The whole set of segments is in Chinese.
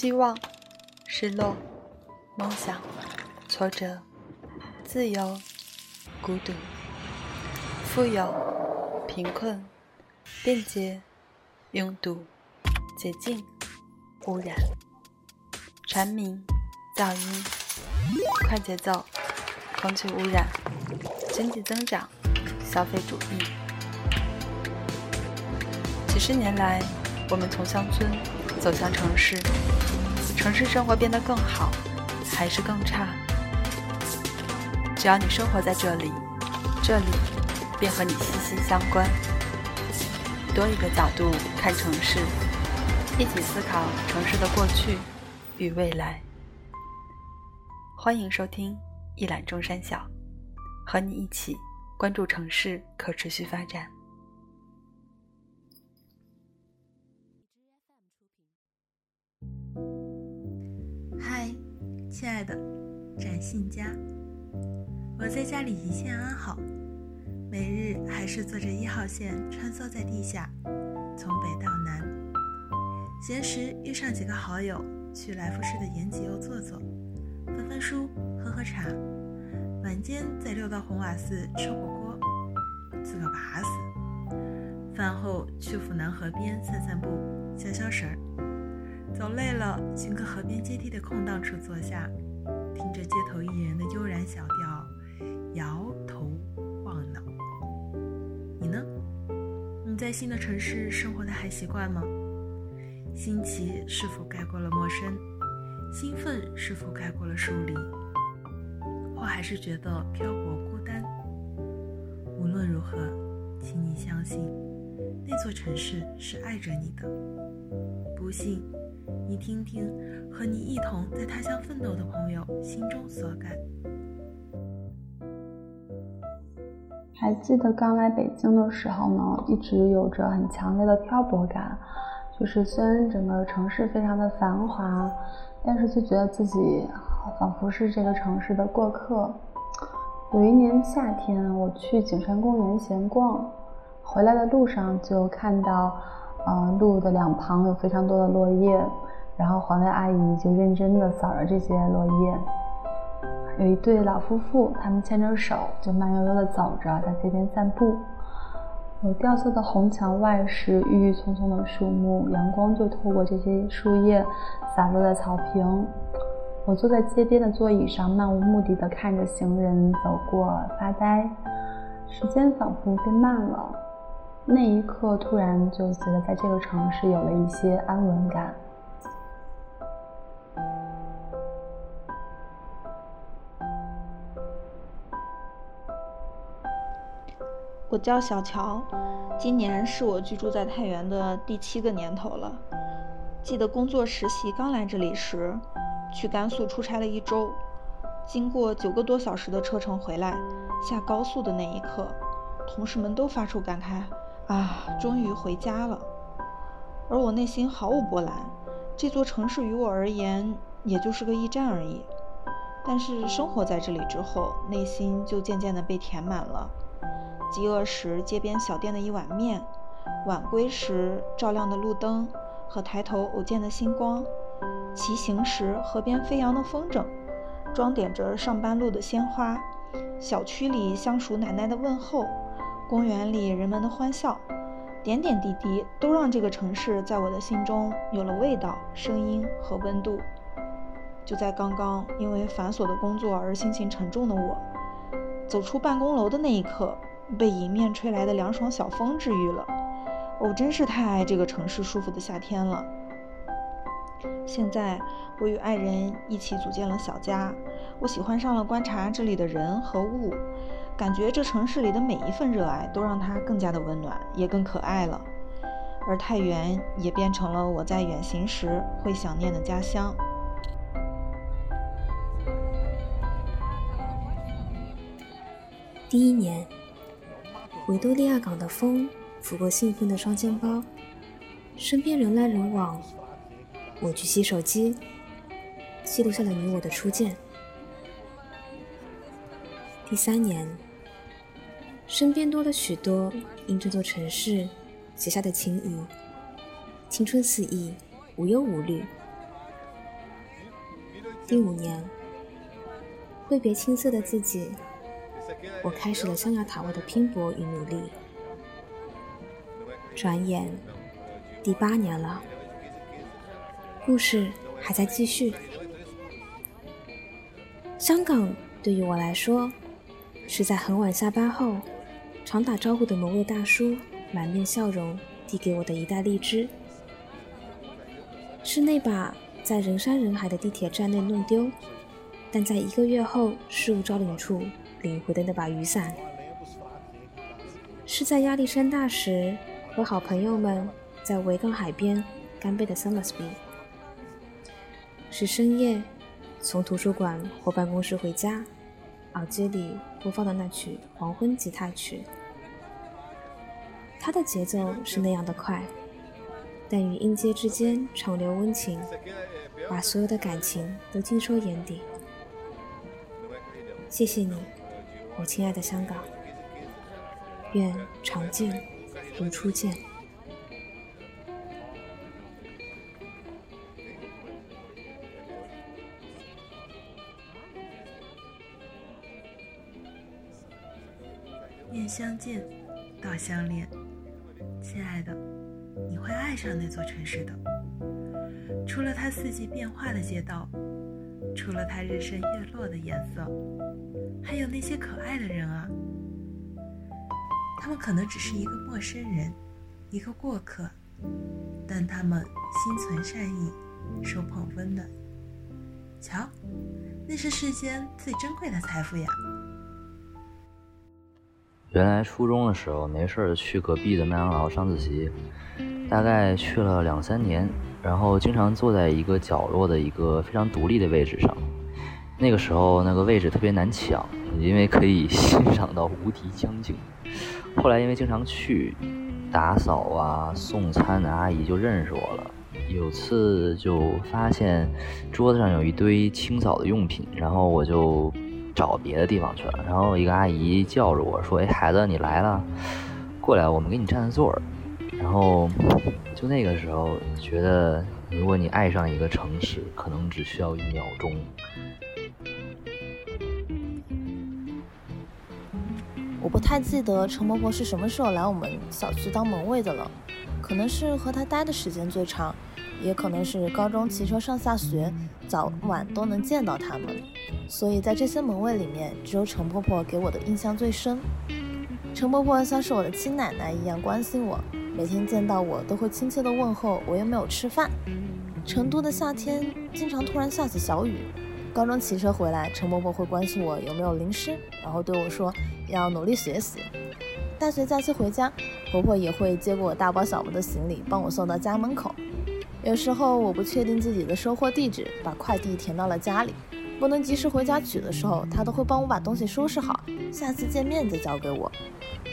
希望、失落、梦想、挫折、自由、孤独、富有、贫困、便捷、拥堵、洁净、污染、蝉鸣、噪音、快节奏、空气污染、经济增长、消费主义。几十年来，我们从乡村走向城市。城市生活变得更好，还是更差？只要你生活在这里，这里便和你息息相关。多一个角度看城市，一起思考城市的过去与未来。欢迎收听一览众山小，和你一起关注城市可持续发展。嗨亲爱的，展信佳，我在家里一切安好，每日还是坐着一号线穿梭在地下，从北到南。闲时约上几个好友去来福士的延吉又坐坐，书，喝喝茶。晚间再溜到红瓦寺吃火锅，自个拔死。饭后去府南河边散散步，消消神儿。走累了，寻个河边阶梯的空档处坐下，听着街头艺人的悠然小调，摇头晃脑。你呢？你在新的城市生活的还习惯吗？新奇是否盖过了陌生？兴奋是否盖过了疏离？或还是觉得漂泊孤单？无论如何，请你相信，那座城市是爱着你的。不信。你听听，和你一同在他乡奋斗的朋友心中所感。还记得刚来北京的时候呢，一直有着很强烈的漂泊感。就是虽然整个城市非常的繁华，但是就觉得自己仿佛是这个城市的过客。有一年夏天，我去景山公园闲逛，回来的路上就看到，呃，路的两旁有非常多的落叶。然后环卫阿姨就认真的扫着这些落叶。有一对老夫妇，他们牵着手，就慢悠悠的走着，在街边散步。有掉色的红墙外是郁郁葱葱的树木，阳光就透过这些树叶洒落在草坪。我坐在街边的座椅上，漫无目的地看着行人走过，发呆。时间仿佛变慢了，那一刻突然就觉得在这个城市有了一些安稳感。我叫小乔，今年是我居住在太原的第七个年头了。记得工作实习刚来这里时，去甘肃出差了一周，经过九个多小时的车程回来，下高速的那一刻，同事们都发出感慨：“啊，终于回家了。”而我内心毫无波澜，这座城市于我而言也就是个驿站而已。但是生活在这里之后，内心就渐渐的被填满了。饥饿时，街边小店的一碗面；晚归时，照亮的路灯和抬头偶见的星光；骑行时，河边飞扬的风筝，装点着上班路的鲜花；小区里相熟奶奶的问候，公园里人们的欢笑，点点滴滴都让这个城市在我的心中有了味道、声音和温度。就在刚刚，因为繁琐的工作而心情沉重的我，走出办公楼的那一刻。被迎面吹来的凉爽小风治愈了，我真是太爱这个城市舒服的夏天了。现在我与爱人一起组建了小家，我喜欢上了观察这里的人和物，感觉这城市里的每一份热爱都让它更加的温暖，也更可爱了。而太原也变成了我在远行时会想念的家乡。第一年。维多利亚港的风拂过兴奋的双肩包，身边人来人往。我举起手机，记录下了你我的初见。第三年，身边多了许多因这座城市写下的情谊，青春肆意，无忧无虑。第五年，挥别青涩的自己，我开始了象牙塔外的拼搏与努力。转眼，第八年了，故事还在继续。香港对于我来说。是在很晚下班后，常打招呼的某位大叔满面笑容递给我的一袋荔枝；是那把在人山人海的地铁站内弄丢，但在一个月后事务招领处领回的那把雨伞；是在亚历山大时和好朋友们在维港海边干杯的 Summersby；是深夜从图书馆或办公室回家。耳机里播放的那曲黄昏吉他曲，它的节奏是那样的快，但与音阶之间长流温情，把所有的感情都尽收眼底。谢谢你，我亲爱的香港，愿常见如初见。面相见，到相恋，亲爱的，你会爱上那座城市的。除了它四季变化的街道，除了它日升月落的颜色，还有那些可爱的人啊。他们可能只是一个陌生人，一个过客，但他们心存善意，手捧温暖。瞧，那是世间最珍贵的财富呀。原来初中的时候没事去隔壁的麦当劳上自习，大概去了两三年，然后经常坐在一个角落的一个非常独立的位置上。那个时候那个位置特别难抢，因为可以欣赏到无敌江景。后来因为经常去打扫啊、送餐的阿姨就认识我了。有次就发现桌子上有一堆清扫的用品，然后我就。找别的地方去了，然后一个阿姨叫着我说：“哎，孩子，你来了，过来，我们给你占座儿。”然后就那个时候觉得，如果你爱上一个城市，可能只需要一秒钟。我不太记得陈婆婆是什么时候来我们小区当门卫的了，可能是和她待的时间最长。也可能是高中骑车上下学，早晚都能见到他们，所以在这些门卫里面，只有陈婆婆给我的印象最深。陈婆婆像是我的亲奶奶一样关心我，每天见到我都会亲切的问候我有没有吃饭。成都的夏天经常突然下起小雨，高中骑车回来，陈婆婆会关心我有没有淋湿，然后对我说要努力学习。大学假期回家，婆婆也会接过我大包小包的行李，帮我送到家门口。有时候我不确定自己的收货地址，把快递填到了家里，不能及时回家取的时候，她都会帮我把东西收拾好，下次见面再交给我。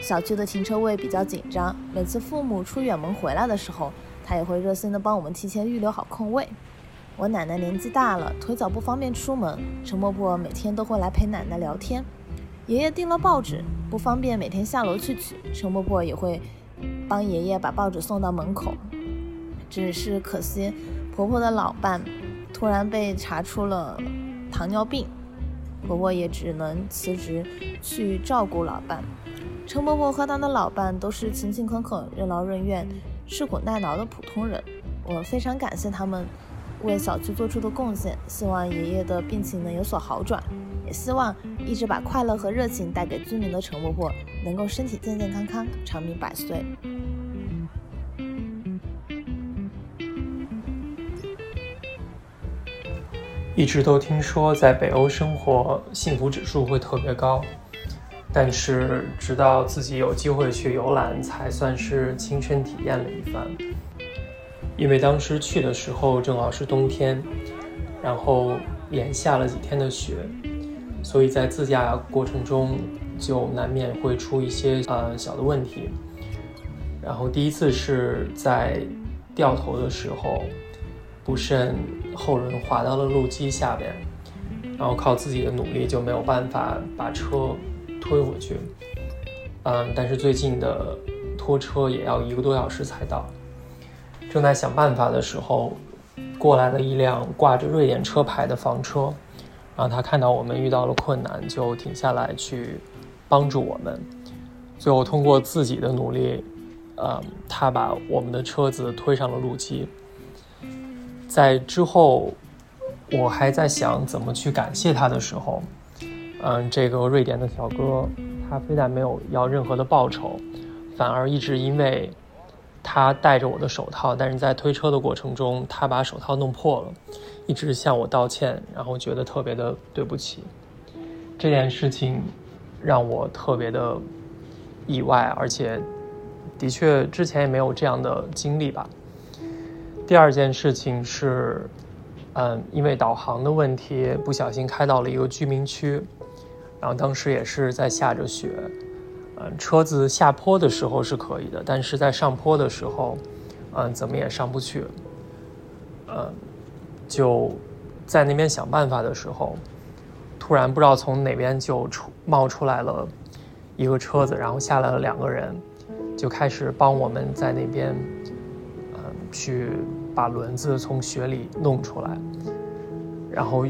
小区的停车位比较紧张，每次父母出远门回来的时候，她也会热心的帮我们提前预留好空位。我奶奶年纪大了，腿脚不方便出门，陈婆婆每天都会来陪奶奶聊天。爷爷订了报纸，不方便每天下楼去取，陈婆婆也会帮爷爷把报纸送到门口。只是可惜，婆婆的老伴突然被查出了糖尿病，婆婆也只能辞职去照顾老伴。陈婆婆和她的老伴都是勤勤恳恳、任劳任怨、吃苦耐劳的普通人。我非常感谢他们为小区做出的贡献，希望爷爷的病情能有所好转，也希望一直把快乐和热情带给居民的陈伯伯能够身体健健康康、长命百岁。一直都听说在北欧生活幸福指数会特别高，但是直到自己有机会去游览，才算是亲身体验了一番。因为当时去的时候正好是冬天，然后连下了几天的雪，所以在自驾过程中就难免会出一些呃小的问题。然后第一次是在掉头的时候。不慎后轮滑到了路基下边，然后靠自己的努力就没有办法把车推回去。嗯，但是最近的拖车也要一个多小时才到。正在想办法的时候，过来了一辆挂着瑞典车牌的房车，然后他看到我们遇到了困难，就停下来去帮助我们。最后通过自己的努力，嗯，他把我们的车子推上了路基。在之后，我还在想怎么去感谢他的时候，嗯，这个瑞典的小哥。他非但没有要任何的报酬，反而一直因为他戴着我的手套，但是在推车的过程中，他把手套弄破了，一直向我道歉，然后觉得特别的对不起。这件事情让我特别的意外，而且的确之前也没有这样的经历吧。第二件事情是，嗯，因为导航的问题，不小心开到了一个居民区。然后当时也是在下着雪，嗯，车子下坡的时候是可以的，但是在上坡的时候，嗯，怎么也上不去，嗯，就在那边想办法的时候，突然不知道从哪边就出冒出来了一个车子，然后下来了两个人，就开始帮我们在那边，嗯，去把轮子从雪里弄出来，然后。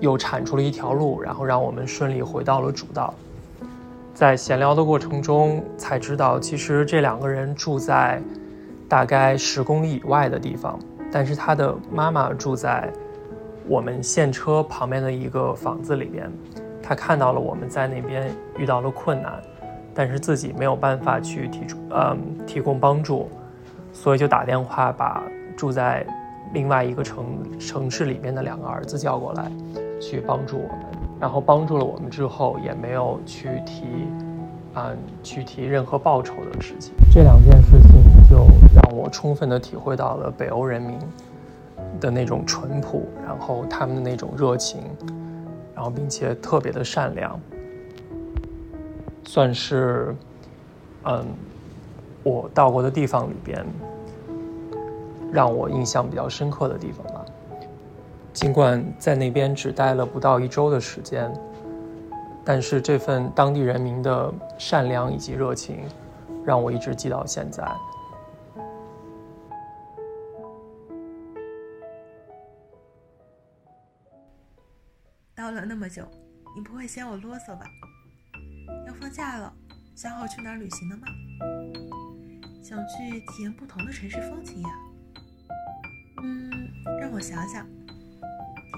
又铲出了一条路，然后让我们顺利回到了主道。在闲聊的过程中，才知道其实这两个人住在大概十公里以外的地方，但是他的妈妈住在我们现车旁边的一个房子里边。他看到了我们在那边遇到了困难，但是自己没有办法去提出，嗯，提供帮助，所以就打电话把住在另外一个城城市里面的两个儿子叫过来。去帮助我们，然后帮助了我们之后，也没有去提，嗯，去提任何报酬的事情。这两件事情就让我充分的体会到了北欧人民的那种淳朴，然后他们的那种热情，然后并且特别的善良，算是，嗯，我到过的地方里边，让我印象比较深刻的地方吧。尽管在那边只待了不到一周的时间，但是这份当地人民的善良以及热情，让我一直记到现在。到了那么久，你不会嫌我啰嗦吧？要放假了，想好去哪儿旅行了吗？想去体验不同的城市风情呀。嗯，让我想想。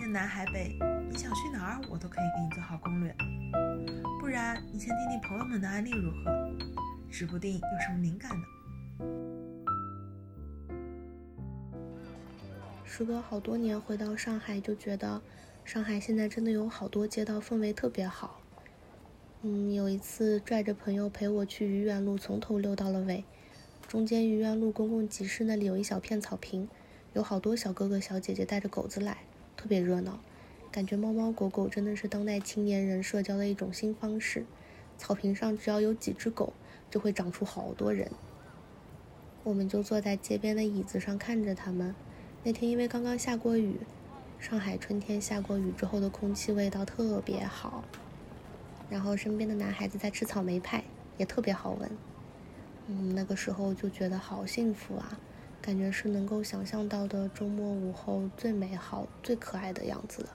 天南海北，你想去哪儿，我都可以给你做好攻略。不然，你先听听朋友们的案例如何？指不定有什么灵感呢。时隔好多年回到上海，就觉得上海现在真的有好多街道氛围特别好。嗯，有一次拽着朋友陪我去愚园路，从头溜到了尾。中间愚园路公共集市那里有一小片草坪，有好多小哥哥小姐姐带着狗子来。特别热闹，感觉猫猫狗狗真的是当代青年人社交的一种新方式。草坪上只要有几只狗，就会长出好多人。我们就坐在街边的椅子上看着他们。那天因为刚刚下过雨，上海春天下过雨之后的空气味道特别好。然后身边的男孩子在吃草莓派，也特别好闻。嗯，那个时候就觉得好幸福啊。感觉是能够想象到的周末午后最美好、最可爱的样子了。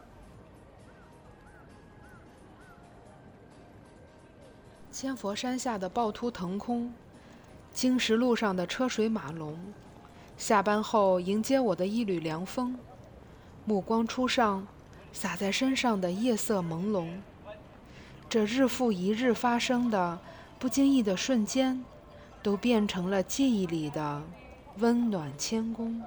千佛山下的趵突腾空，青石路上的车水马龙，下班后迎接我的一缕凉风，目光初上，洒在身上的夜色朦胧。这日复一日发生的不经意的瞬间，都变成了记忆里的。温暖谦恭，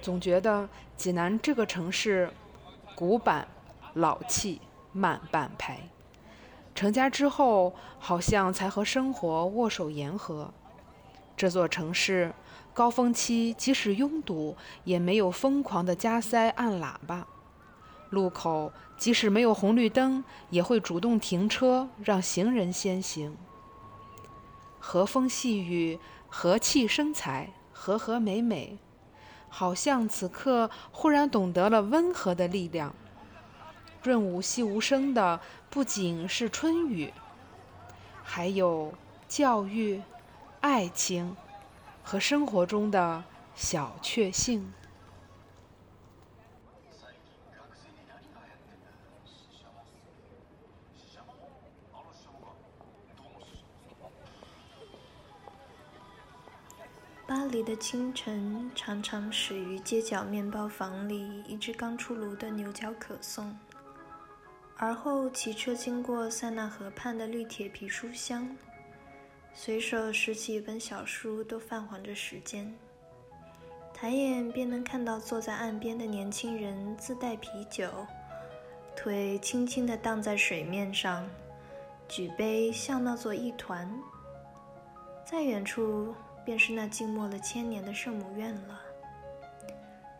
总觉得济南这个城市古板、老气、慢半拍。成家之后，好像才和生活握手言和。这座城市高峰期即使拥堵，也没有疯狂的加塞按喇叭；路口即使没有红绿灯，也会主动停车让行人先行。和风细雨。和气生财，和和美美，好像此刻忽然懂得了温和的力量。润物细无声的不仅是春雨，还有教育、爱情和生活中的小确幸。里的清晨常常始于街角面包房里一只刚出炉的牛角可颂，而后骑车经过塞纳河畔的绿铁皮书香，随手拾起一本小书都泛黄着时间，抬眼便能看到坐在岸边的年轻人自带啤酒，腿轻轻地荡在水面上，举杯笑闹作一团，在远处。便是那静默了千年的圣母院了。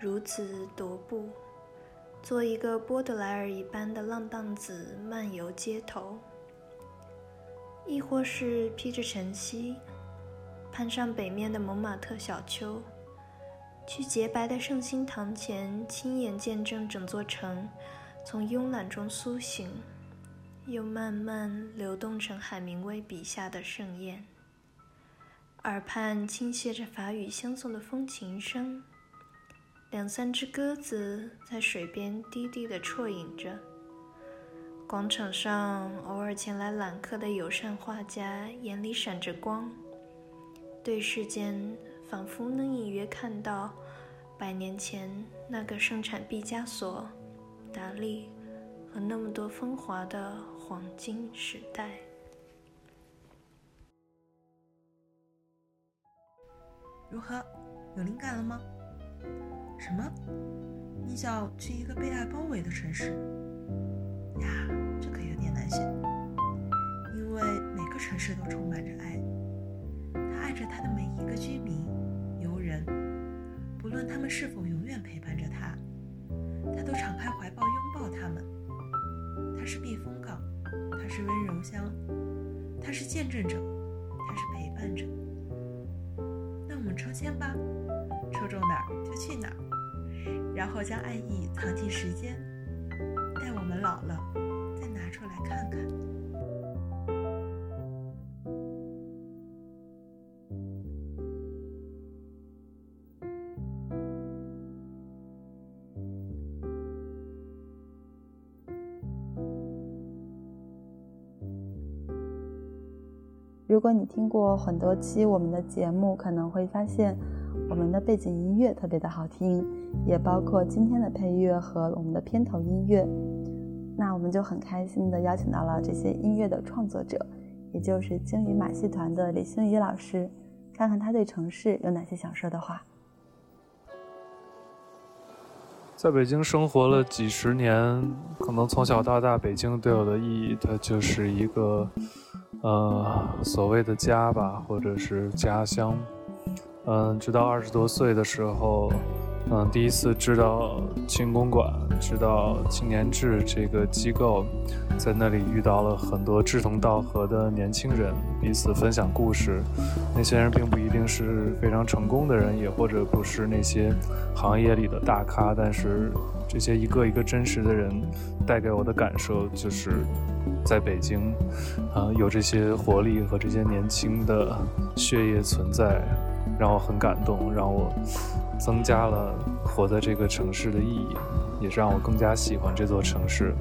如此踱步，做一个波德莱尔一般的浪荡子漫游街头，亦或是披着晨曦，攀上北面的蒙马特小丘，去洁白的圣心堂前，亲眼见证整座城从慵懒中苏醒，又慢慢流动成海明威笔下的盛宴。耳畔倾泻着法语相送的风琴声，两三只鸽子在水边低低地啜饮着。广场上偶尔前来揽客的友善画家眼里闪着光，对视间仿佛能隐约看到百年前那个生产毕加索、达利和那么多风华的黄金时代。如何？有灵感了吗？什么？你想去一个被爱包围的城市？呀，这可有点难选，因为每个城市都充满着爱，它爱着它的每一个居民、游人，不论他们是否永远陪伴着它，它都敞开怀抱拥抱他们。它是避风港，它是温柔乡，它是见证者，它是陪伴者。抽签吧，抽中哪儿就去哪儿，然后将爱意藏进时间，待我们老了再拿出来看看。如果你听过很多期我们的节目，可能会发现我们的背景音乐特别的好听，也包括今天的配乐和我们的片头音乐。那我们就很开心的邀请到了这些音乐的创作者，也就是鲸鱼马戏团的李星宇老师，看看他对城市有哪些想说的话。在北京生活了几十年，可能从小到大，北京对我的意义，它就是一个。呃，所谓的家吧，或者是家乡，嗯，直到二十多岁的时候，嗯，第一次知道青公馆，知道青年志这个机构，在那里遇到了很多志同道合的年轻人，彼此分享故事。那些人并不一定是非常成功的人，也或者不是那些行业里的大咖，但是这些一个一个真实的人，带给我的感受就是。在北京，啊，有这些活力和这些年轻的血液存在，让我很感动，让我增加了活在这个城市的意义，也是让我更加喜欢这座城市。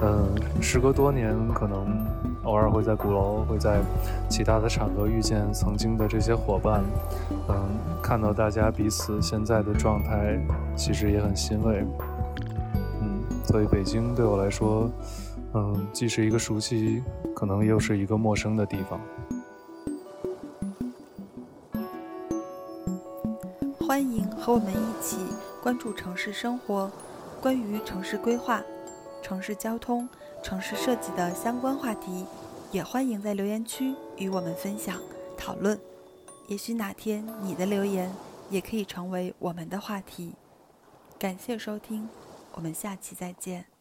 嗯，时隔多年，可能偶尔会在鼓楼，会在其他的场合遇见曾经的这些伙伴，嗯，看到大家彼此现在的状态，其实也很欣慰。嗯，所以北京对我来说。嗯，既是一个熟悉，可能又是一个陌生的地方。欢迎和我们一起关注城市生活，关于城市规划、城市交通、城市设计的相关话题，也欢迎在留言区与我们分享讨论。也许哪天你的留言也可以成为我们的话题。感谢收听，我们下期再见。